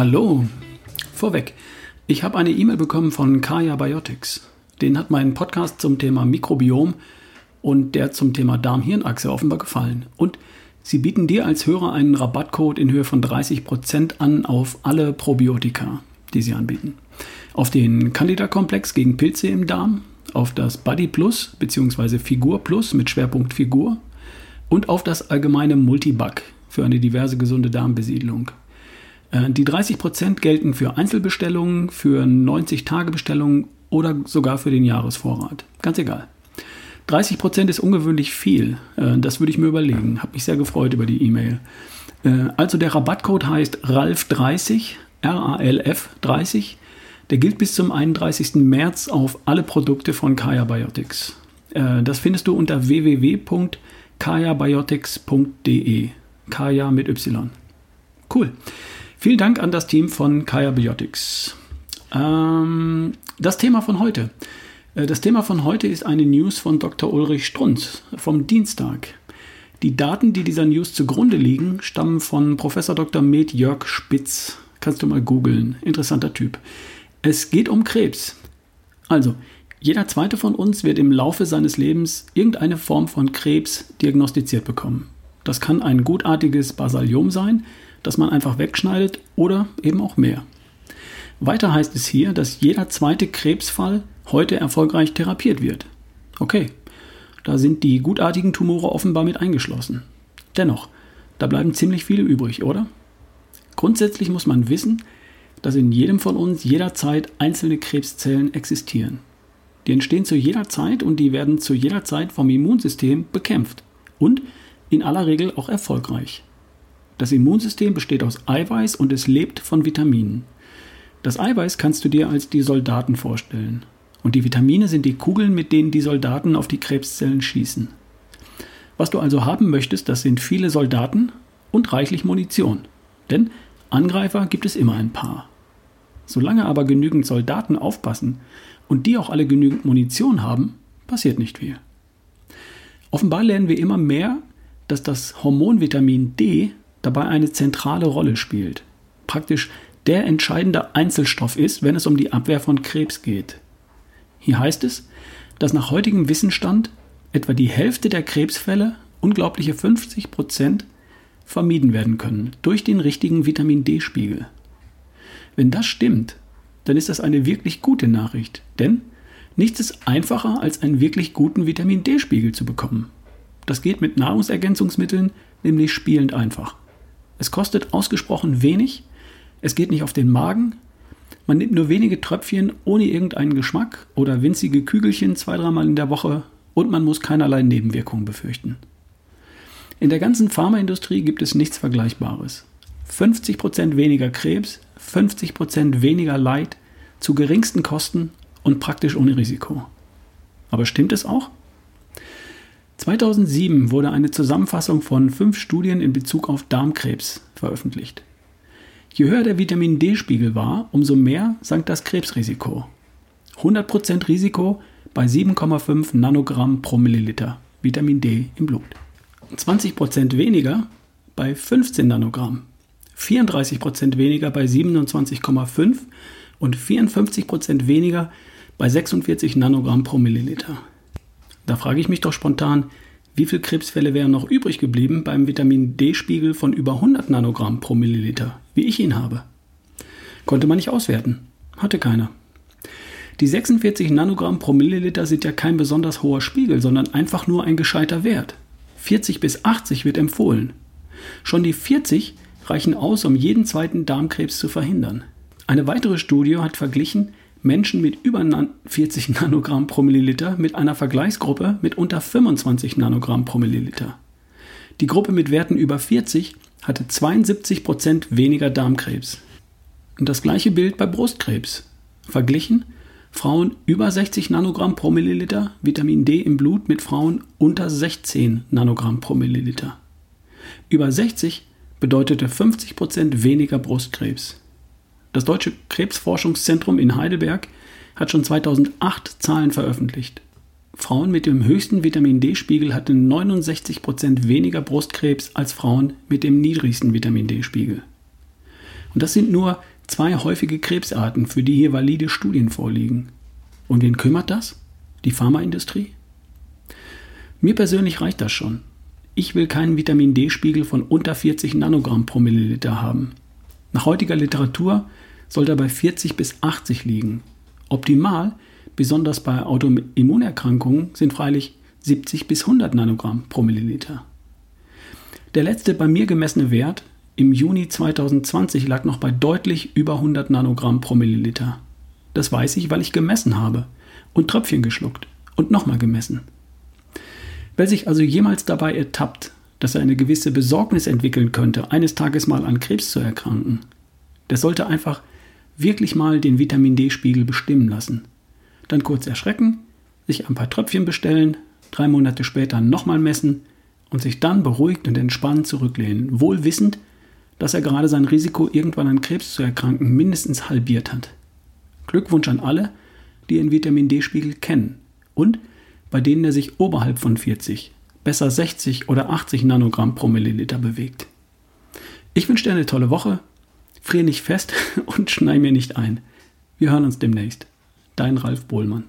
Hallo. Vorweg, ich habe eine E-Mail bekommen von Kaya Biotics. Den hat mein Podcast zum Thema Mikrobiom und der zum Thema Darm-Hirn-Achse offenbar gefallen. Und sie bieten dir als Hörer einen Rabattcode in Höhe von 30% an auf alle Probiotika, die sie anbieten. Auf den Candida-Komplex gegen Pilze im Darm, auf das Body Plus bzw. Figur Plus mit Schwerpunkt Figur und auf das allgemeine Multibug für eine diverse gesunde Darmbesiedlung. Äh, die 30% gelten für Einzelbestellungen, für 90-Tage-Bestellungen oder sogar für den Jahresvorrat. Ganz egal. 30% ist ungewöhnlich viel. Äh, das würde ich mir überlegen. Habe mich sehr gefreut über die E-Mail. Äh, also der Rabattcode heißt RALF30, R-A-L-F 30. Der gilt bis zum 31. März auf alle Produkte von Kaya Biotics. Das findest du unter www.kayabiotics.de. Kaya mit Y. Cool. Vielen Dank an das Team von Kaya Biotics. Ähm, das Thema von heute. Äh, das Thema von heute ist eine News von Dr. Ulrich Strunz vom Dienstag. Die Daten, die dieser News zugrunde liegen, stammen von Professor Dr. Med Jörg Spitz. Kannst du mal googeln. Interessanter Typ. Es geht um Krebs. Also, jeder zweite von uns wird im Laufe seines Lebens irgendeine Form von Krebs diagnostiziert bekommen. Das kann ein gutartiges Basaliom sein, das man einfach wegschneidet oder eben auch mehr. Weiter heißt es hier, dass jeder zweite Krebsfall heute erfolgreich therapiert wird. Okay, da sind die gutartigen Tumore offenbar mit eingeschlossen. Dennoch, da bleiben ziemlich viele übrig, oder? Grundsätzlich muss man wissen, dass in jedem von uns jederzeit einzelne Krebszellen existieren. Die entstehen zu jeder Zeit und die werden zu jeder Zeit vom Immunsystem bekämpft und in aller Regel auch erfolgreich. Das Immunsystem besteht aus Eiweiß und es lebt von Vitaminen. Das Eiweiß kannst du dir als die Soldaten vorstellen. Und die Vitamine sind die Kugeln, mit denen die Soldaten auf die Krebszellen schießen. Was du also haben möchtest, das sind viele Soldaten und reichlich Munition. Denn Angreifer gibt es immer ein paar. Solange aber genügend Soldaten aufpassen und die auch alle genügend Munition haben, passiert nicht viel. Offenbar lernen wir immer mehr, dass das Hormon Vitamin D dabei eine zentrale Rolle spielt. Praktisch der entscheidende Einzelstoff ist, wenn es um die Abwehr von Krebs geht. Hier heißt es, dass nach heutigem Wissensstand etwa die Hälfte der Krebsfälle, unglaubliche 50 Prozent, vermieden werden können durch den richtigen Vitamin D-Spiegel. Wenn das stimmt, dann ist das eine wirklich gute Nachricht, denn nichts ist einfacher, als einen wirklich guten Vitamin D-Spiegel zu bekommen. Das geht mit Nahrungsergänzungsmitteln nämlich spielend einfach. Es kostet ausgesprochen wenig, es geht nicht auf den Magen, man nimmt nur wenige Tröpfchen ohne irgendeinen Geschmack oder winzige Kügelchen zwei, dreimal in der Woche und man muss keinerlei Nebenwirkungen befürchten. In der ganzen Pharmaindustrie gibt es nichts Vergleichbares. 50% weniger Krebs, 50% weniger Leid, zu geringsten Kosten und praktisch ohne Risiko. Aber stimmt es auch? 2007 wurde eine Zusammenfassung von fünf Studien in Bezug auf Darmkrebs veröffentlicht. Je höher der Vitamin D-Spiegel war, umso mehr sank das Krebsrisiko. 100% Risiko bei 7,5 Nanogramm pro Milliliter Vitamin D im Blut. 20% weniger bei 15 Nanogramm. 34% weniger bei 27,5 und 54% weniger bei 46 Nanogramm pro Milliliter. Da frage ich mich doch spontan, wie viele Krebsfälle wären noch übrig geblieben beim Vitamin D-Spiegel von über 100 Nanogramm pro Milliliter, wie ich ihn habe? Konnte man nicht auswerten. Hatte keiner. Die 46 Nanogramm pro Milliliter sind ja kein besonders hoher Spiegel, sondern einfach nur ein gescheiter Wert. 40 bis 80 wird empfohlen. Schon die 40 reichen aus, um jeden zweiten Darmkrebs zu verhindern. Eine weitere Studie hat verglichen, Menschen mit über 40 Nanogramm pro Milliliter mit einer Vergleichsgruppe mit unter 25 Nanogramm pro Milliliter. Die Gruppe mit Werten über 40 hatte 72 Prozent weniger Darmkrebs. Und das gleiche Bild bei Brustkrebs. Verglichen Frauen über 60 Nanogramm pro Milliliter Vitamin D im Blut mit Frauen unter 16 Nanogramm pro Milliliter. Über 60 bedeutete 50 Prozent weniger Brustkrebs. Das Deutsche Krebsforschungszentrum in Heidelberg hat schon 2008 Zahlen veröffentlicht. Frauen mit dem höchsten Vitamin D-Spiegel hatten 69% weniger Brustkrebs als Frauen mit dem niedrigsten Vitamin D-Spiegel. Und das sind nur zwei häufige Krebsarten, für die hier valide Studien vorliegen. Und wen kümmert das? Die Pharmaindustrie? Mir persönlich reicht das schon. Ich will keinen Vitamin D-Spiegel von unter 40 Nanogramm pro Milliliter haben. Nach heutiger Literatur sollte er bei 40 bis 80 liegen. Optimal, besonders bei Autoimmunerkrankungen, sind freilich 70 bis 100 Nanogramm pro Milliliter. Der letzte bei mir gemessene Wert im Juni 2020 lag noch bei deutlich über 100 Nanogramm pro Milliliter. Das weiß ich, weil ich gemessen habe und Tröpfchen geschluckt und nochmal gemessen. Wer sich also jemals dabei ertappt, dass er eine gewisse Besorgnis entwickeln könnte, eines Tages mal an Krebs zu erkranken, der sollte einfach wirklich mal den Vitamin D-Spiegel bestimmen lassen. Dann kurz erschrecken, sich ein paar Tröpfchen bestellen, drei Monate später nochmal messen und sich dann beruhigt und entspannt zurücklehnen, wohl wissend, dass er gerade sein Risiko, irgendwann an Krebs zu erkranken, mindestens halbiert hat. Glückwunsch an alle, die ihren Vitamin D-Spiegel kennen und bei denen er sich oberhalb von 40, besser 60 oder 80 Nanogramm pro Milliliter bewegt. Ich wünsche dir eine tolle Woche, frier nicht fest und schnei mir nicht ein. Wir hören uns demnächst. Dein Ralf Bohlmann.